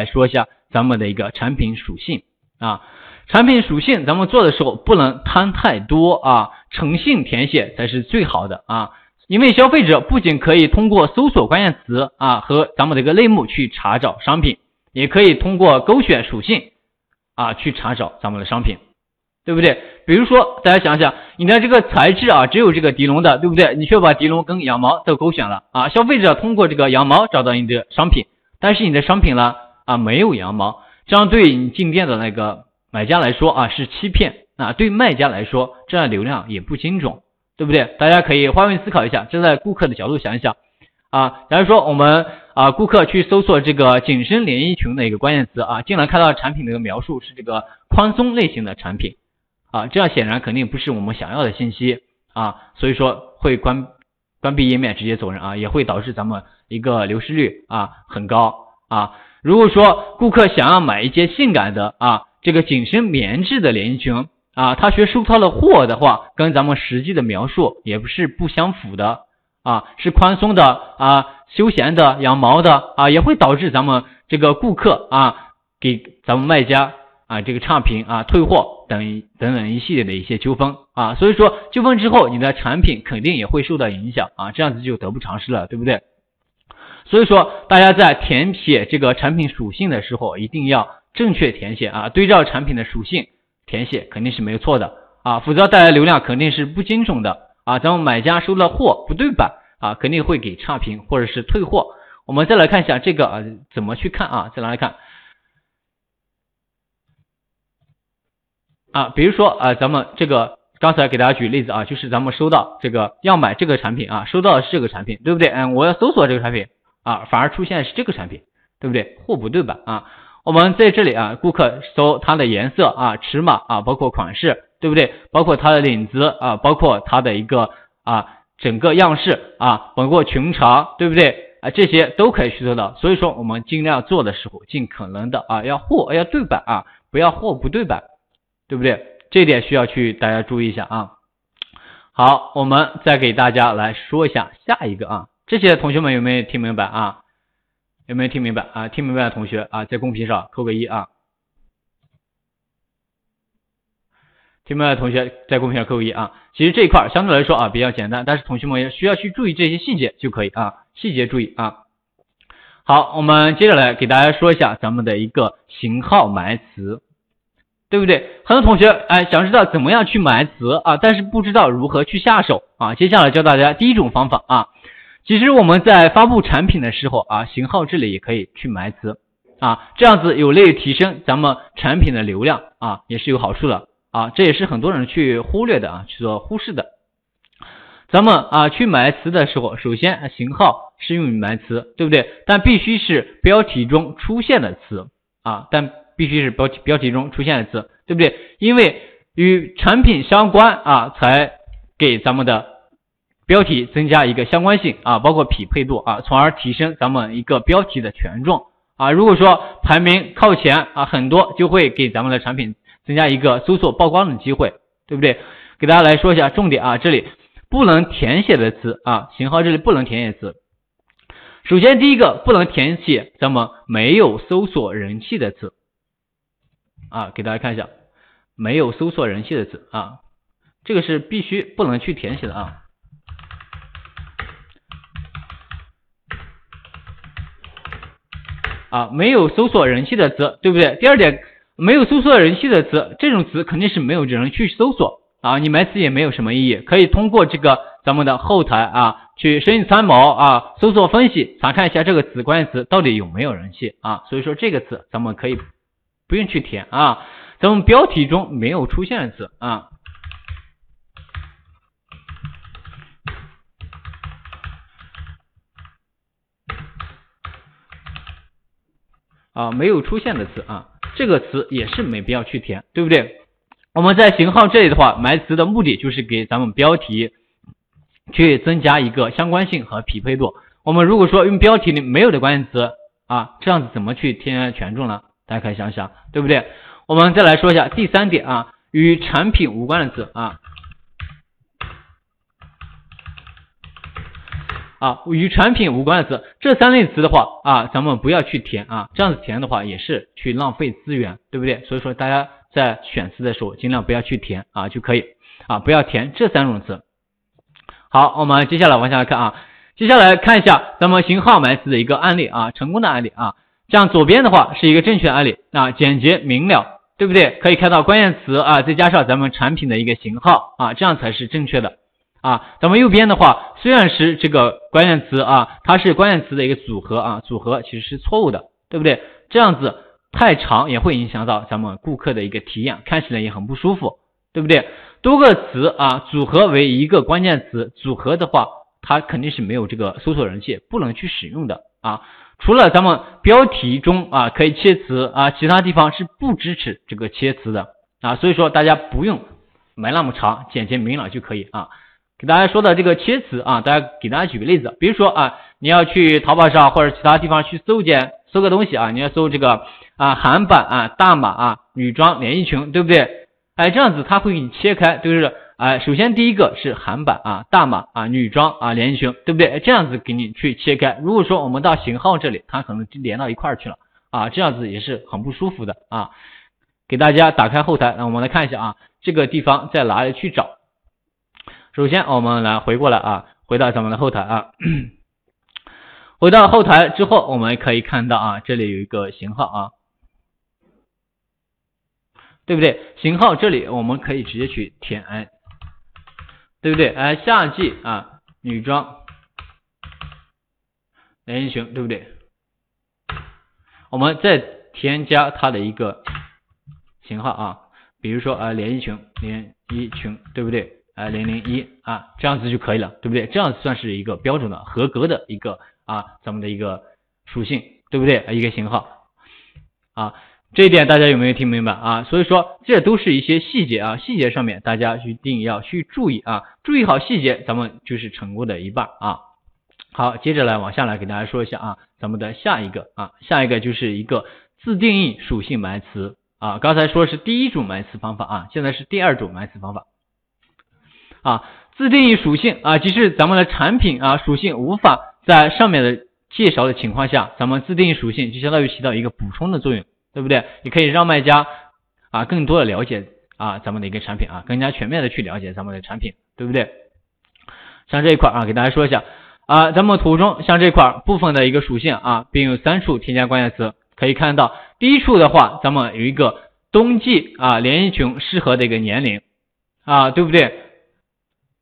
来说一下咱们的一个产品属性啊。产品属性咱们做的时候不能贪太多啊，诚信填写才是最好的啊。因为消费者不仅可以通过搜索关键词啊和咱们的一个类目去查找商品，也可以通过勾选属性啊去查找咱们的商品，对不对？比如说大家想想，你的这个材质啊只有这个涤纶的，对不对？你却把涤纶跟羊毛都勾选了啊，消费者通过这个羊毛找到你的商品，但是你的商品呢啊没有羊毛，这样对你进店的那个买家来说啊是欺骗啊，对卖家来说这样流量也不精准。对不对？大家可以换位思考一下，站在顾客的角度想一想啊。假如说我们啊，顾客去搜索这个紧身连衣裙的一个关键词啊，进来看到产品的一个描述是这个宽松类型的产品啊，这样显然肯定不是我们想要的信息啊，所以说会关关闭页面直接走人啊，也会导致咱们一个流失率啊很高啊。如果说顾客想要买一件性感的啊这个紧身棉质的连衣裙。啊，他学收他的货的话，跟咱们实际的描述也不是不相符的啊，是宽松的啊，休闲的，羊毛的啊，也会导致咱们这个顾客啊，给咱们卖家啊这个差评啊，退货等等等一系列的一些纠纷啊，所以说纠纷之后，你的产品肯定也会受到影响啊，这样子就得不偿失了，对不对？所以说大家在填写这个产品属性的时候，一定要正确填写啊，对照产品的属性。填写肯定是没有错的啊，否则带来流量肯定是不精准的啊。咱们买家收了货不对版啊，肯定会给差评或者是退货。我们再来看一下这个啊，怎么去看啊？再来看啊，比如说啊，咱们这个刚才给大家举例子啊，就是咱们收到这个要买这个产品啊，收到的是这个产品，对不对？嗯，我要搜索这个产品啊，反而出现是这个产品，对不对？货不对版啊。我们在这里啊，顾客搜它的颜色啊、尺码啊，包括款式，对不对？包括它的领子啊，包括它的一个啊整个样式啊，包括裙长，对不对？啊，这些都可以去做到。所以说，我们尽量做的时候，尽可能的啊，要货要对版啊，不要货不对版，对不对？这点需要去大家注意一下啊。好，我们再给大家来说一下下一个啊，这些同学们有没有听明白啊？有没有听明白啊？听明白的同学啊，在公屏上扣个一啊。听明白的同学在公屏上扣个一啊。其实这一块相对来说啊比较简单，但是同学们也需要去注意这些细节就可以啊，细节注意啊。好，我们接着来给大家说一下咱们的一个型号埋词，对不对？很多同学哎想知道怎么样去埋词啊，但是不知道如何去下手啊。接下来教大家第一种方法啊。其实我们在发布产品的时候啊，型号这里也可以去埋词啊，这样子有利于提升咱们产品的流量啊，也是有好处的啊，这也是很多人去忽略的啊，去做忽视的。咱们啊去埋词的时候，首先型号是用于埋词，对不对？但必须是标题中出现的词啊，但必须是标题标题中出现的词，对不对？因为与产品相关啊，才给咱们的。标题增加一个相关性啊，包括匹配度啊，从而提升咱们一个标题的权重啊。如果说排名靠前啊，很多就会给咱们的产品增加一个搜索曝光的机会，对不对？给大家来说一下重点啊，这里不能填写的词啊，型号这里不能填写词。首先第一个不能填写咱们没有搜索人气的词啊，给大家看一下没有搜索人气的词啊，这个是必须不能去填写的啊。啊，没有搜索人气的词，对不对？第二点，没有搜索人气的词，这种词肯定是没有人去搜索啊，你埋词也没有什么意义。可以通过这个咱们的后台啊，去生意参谋啊，搜索分析，查看一下这个词关键词到底有没有人气啊。所以说这个词咱们可以不用去填啊，咱们标题中没有出现的词啊。啊，没有出现的词啊，这个词也是没必要去填，对不对？我们在型号这里的话，埋词的目的就是给咱们标题去增加一个相关性和匹配度。我们如果说用标题里没有的关键词啊，这样子怎么去添加权重呢？大家可以想想，对不对？我们再来说一下第三点啊，与产品无关的词啊。啊，与产品无关的词，这三类词的话啊，咱们不要去填啊，这样子填的话也是去浪费资源，对不对？所以说大家在选词的时候尽量不要去填啊就可以啊，不要填这三种词。好，我们接下来往下看啊，接下来看一下咱们型号埋词的一个案例啊，成功的案例啊，像左边的话是一个正确案例啊，简洁明了，对不对？可以看到关键词啊，再加上咱们产品的一个型号啊，这样才是正确的。啊，咱们右边的话，虽然是这个关键词啊，它是关键词的一个组合啊，组合其实是错误的，对不对？这样子太长也会影响到咱们顾客的一个体验，看起来也很不舒服，对不对？多个词啊组合为一个关键词，组合的话，它肯定是没有这个搜索人气，不能去使用的啊。除了咱们标题中啊可以切词啊，其他地方是不支持这个切词的啊，所以说大家不用买那么长，简洁明了就可以啊。给大家说的这个切词啊，大家给大家举个例子，比如说啊，你要去淘宝上或者其他地方去搜件搜个东西啊，你要搜这个啊韩版啊大码啊女装连衣裙，对不对？哎，这样子它会给你切开，就是哎，首先第一个是韩版啊大码啊女装啊连衣裙，对不对？这样子给你去切开。如果说我们到型号这里，它可能就连到一块儿去了啊，这样子也是很不舒服的啊。给大家打开后台，那我们来看一下啊，这个地方在哪里去找？首先，我们来回过来啊，回到咱们的后台啊，回到后台之后，我们可以看到啊，这里有一个型号啊，对不对？型号这里我们可以直接去填，哎，对不对？哎，夏季啊，女装连衣裙，对不对？我们再添加它的一个型号啊，比如说啊，连衣裙，连衣裙，对不对？啊，零零一啊，这样子就可以了，对不对？这样算是一个标准的、合格的一个啊，咱们的一个属性，对不对？一个型号啊，这一点大家有没有听明白啊？所以说，这都是一些细节啊，细节上面大家一定要去注意啊，注意好细节，咱们就是成功的一半啊。好，接着来往下来给大家说一下啊，咱们的下一个啊，下一个就是一个自定义属性埋词啊，刚才说是第一种埋词方法啊，现在是第二种埋词方法。啊，自定义属性啊，即是咱们的产品啊属性无法在上面的介绍的情况下，咱们自定义属性就相当于起到一个补充的作用，对不对？你可以让卖家啊更多的了解啊咱们的一个产品啊，更加全面的去了解咱们的产品，对不对？像这一块啊，给大家说一下啊，咱们图中像这块部分的一个属性啊，并有三处添加关键词，可以看到第一处的话，咱们有一个冬季啊连衣裙适合的一个年龄啊，对不对？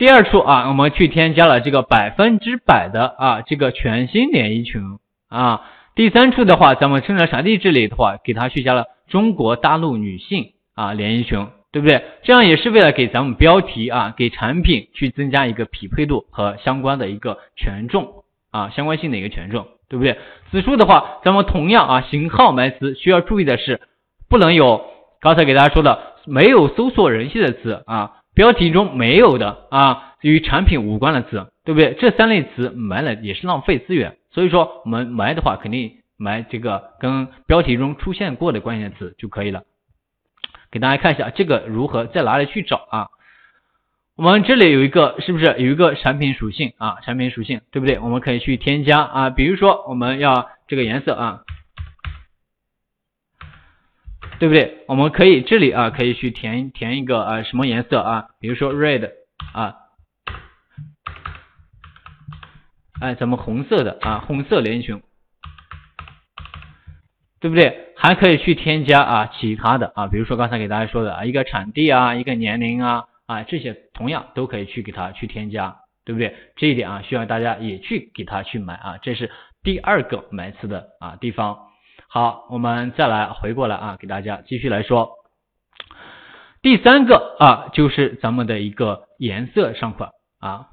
第二处啊，我们去添加了这个百分之百的啊这个全新连衣裙啊。第三处的话，咱们生产产地这里的话，给它去加了中国大陆女性啊连衣裙，对不对？这样也是为了给咱们标题啊，给产品去增加一个匹配度和相关的一个权重啊，相关性的一个权重，对不对？此处的话，咱们同样啊，型号埋词需要注意的是，不能有刚才给大家说的没有搜索人气的词啊。标题中没有的啊，与产品无关的词，对不对？这三类词埋了也是浪费资源，所以说我们埋的话，肯定埋这个跟标题中出现过的关键词就可以了。给大家看一下这个如何在哪里去找啊？我们这里有一个是不是有一个产品属性啊？产品属性对不对？我们可以去添加啊，比如说我们要这个颜色啊。对不对？我们可以这里啊，可以去填填一个啊什么颜色啊？比如说 red 啊，哎，咱们红色的啊，红色连衣裙，对不对？还可以去添加啊其他的啊，比如说刚才给大家说的啊，一个产地啊，一个年龄啊啊，这些同样都可以去给它去添加，对不对？这一点啊，需要大家也去给它去买啊，这是第二个买词的啊地方。好，我们再来回过来啊，给大家继续来说。第三个啊，就是咱们的一个颜色上块啊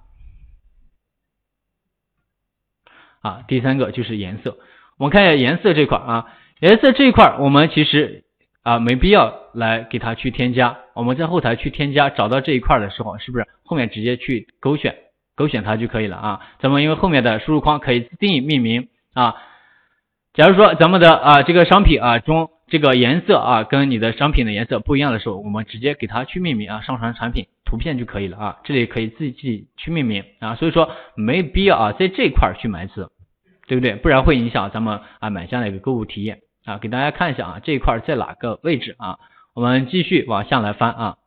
啊，第三个就是颜色。我们看一下颜色这块啊，颜色这一块我们其实啊没必要来给它去添加。我们在后台去添加，找到这一块的时候，是不是后面直接去勾选勾选它就可以了啊？咱们因为后面的输入框可以自定义命名啊。假如说咱们的啊这个商品啊中这个颜色啊跟你的商品的颜色不一样的时候，我们直接给它去命名啊，上传产品图片就可以了啊。这里可以自己去命名啊，所以说没必要啊在这块去埋字，对不对？不然会影响咱们啊买家的一个购物体验啊。给大家看一下啊，这一块在哪个位置啊？我们继续往下来翻啊，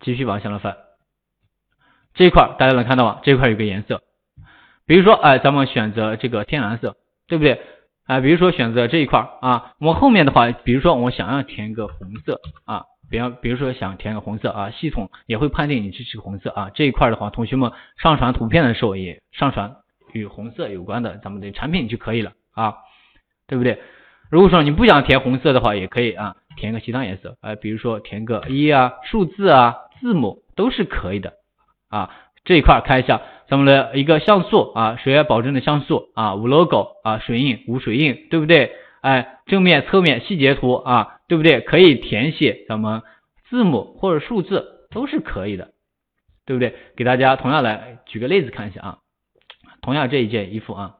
继续往下来翻。这一块大家能看到吗？这一块有个颜色，比如说哎，咱们选择这个天蓝色，对不对？啊，比如说选择这一块啊，我后面的话，比如说我想要填一个红色啊，比方比如说想填个红色啊，系统也会判定你支持红色啊。这一块的话，同学们上传图片的时候也上传与红色有关的咱们的产品就可以了啊，对不对？如果说你不想填红色的话，也可以啊，填个其他颜色，哎，比如说填个一啊，数字啊，字母都是可以的啊。这一块看一下。咱们的一个像素啊，水压保证的像素啊，无 logo 啊，水印无水印，对不对？哎，正面、侧面细节图啊，对不对？可以填写咱们字母或者数字都是可以的，对不对？给大家同样来举个例子看一下啊，同样这一件衣服啊，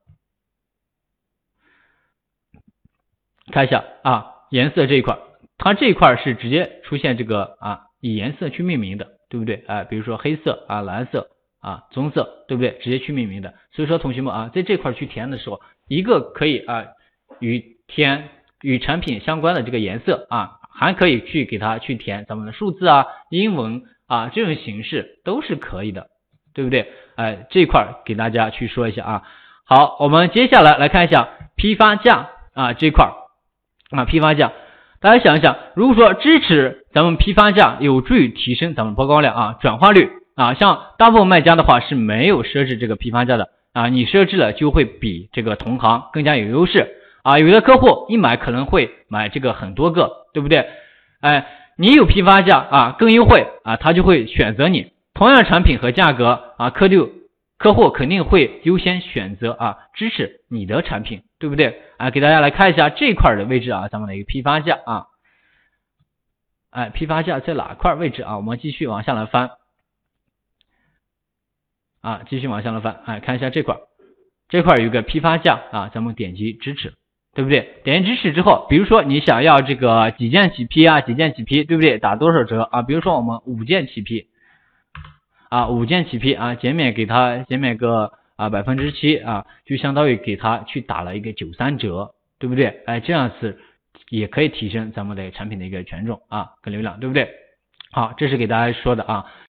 看一下啊，颜色这一块，它这一块是直接出现这个啊，以颜色去命名的，对不对？哎，比如说黑色啊，蓝色。啊，棕色对不对？直接去命名的。所以说同学们啊，在这块去填的时候，一个可以啊与填与产品相关的这个颜色啊，还可以去给它去填咱们的数字啊、英文啊这种形式都是可以的，对不对？哎，这块给大家去说一下啊。好，我们接下来来看一下批发价啊这块啊批发价，大家想一想，如果说支持咱们批发价，有助于提升咱们曝光量啊转化率。啊，像大部分卖家的话是没有设置这个批发价的啊，你设置了就会比这个同行更加有优势啊。有的客户一买可能会买这个很多个，对不对？哎，你有批发价啊，更优惠啊，他就会选择你。同样产品和价格啊，客六客户肯定会优先选择啊，支持你的产品，对不对？啊，给大家来看一下这块的位置啊，咱们的一个批发价啊，哎，批发价在哪块位置啊？我们继续往下来翻。啊，继续往下了翻，哎，看一下这块，这块有个批发价啊，咱们点击支持，对不对？点击支持之后，比如说你想要这个几件起批啊，几件起批，对不对？打多少折啊？比如说我们五件起批，啊，五件起批啊，减免给他减免个啊百分之七啊，就相当于给他去打了一个九三折，对不对？哎，这样子也可以提升咱们的产品的一个权重啊跟流量，对不对？好，这是给大家说的啊。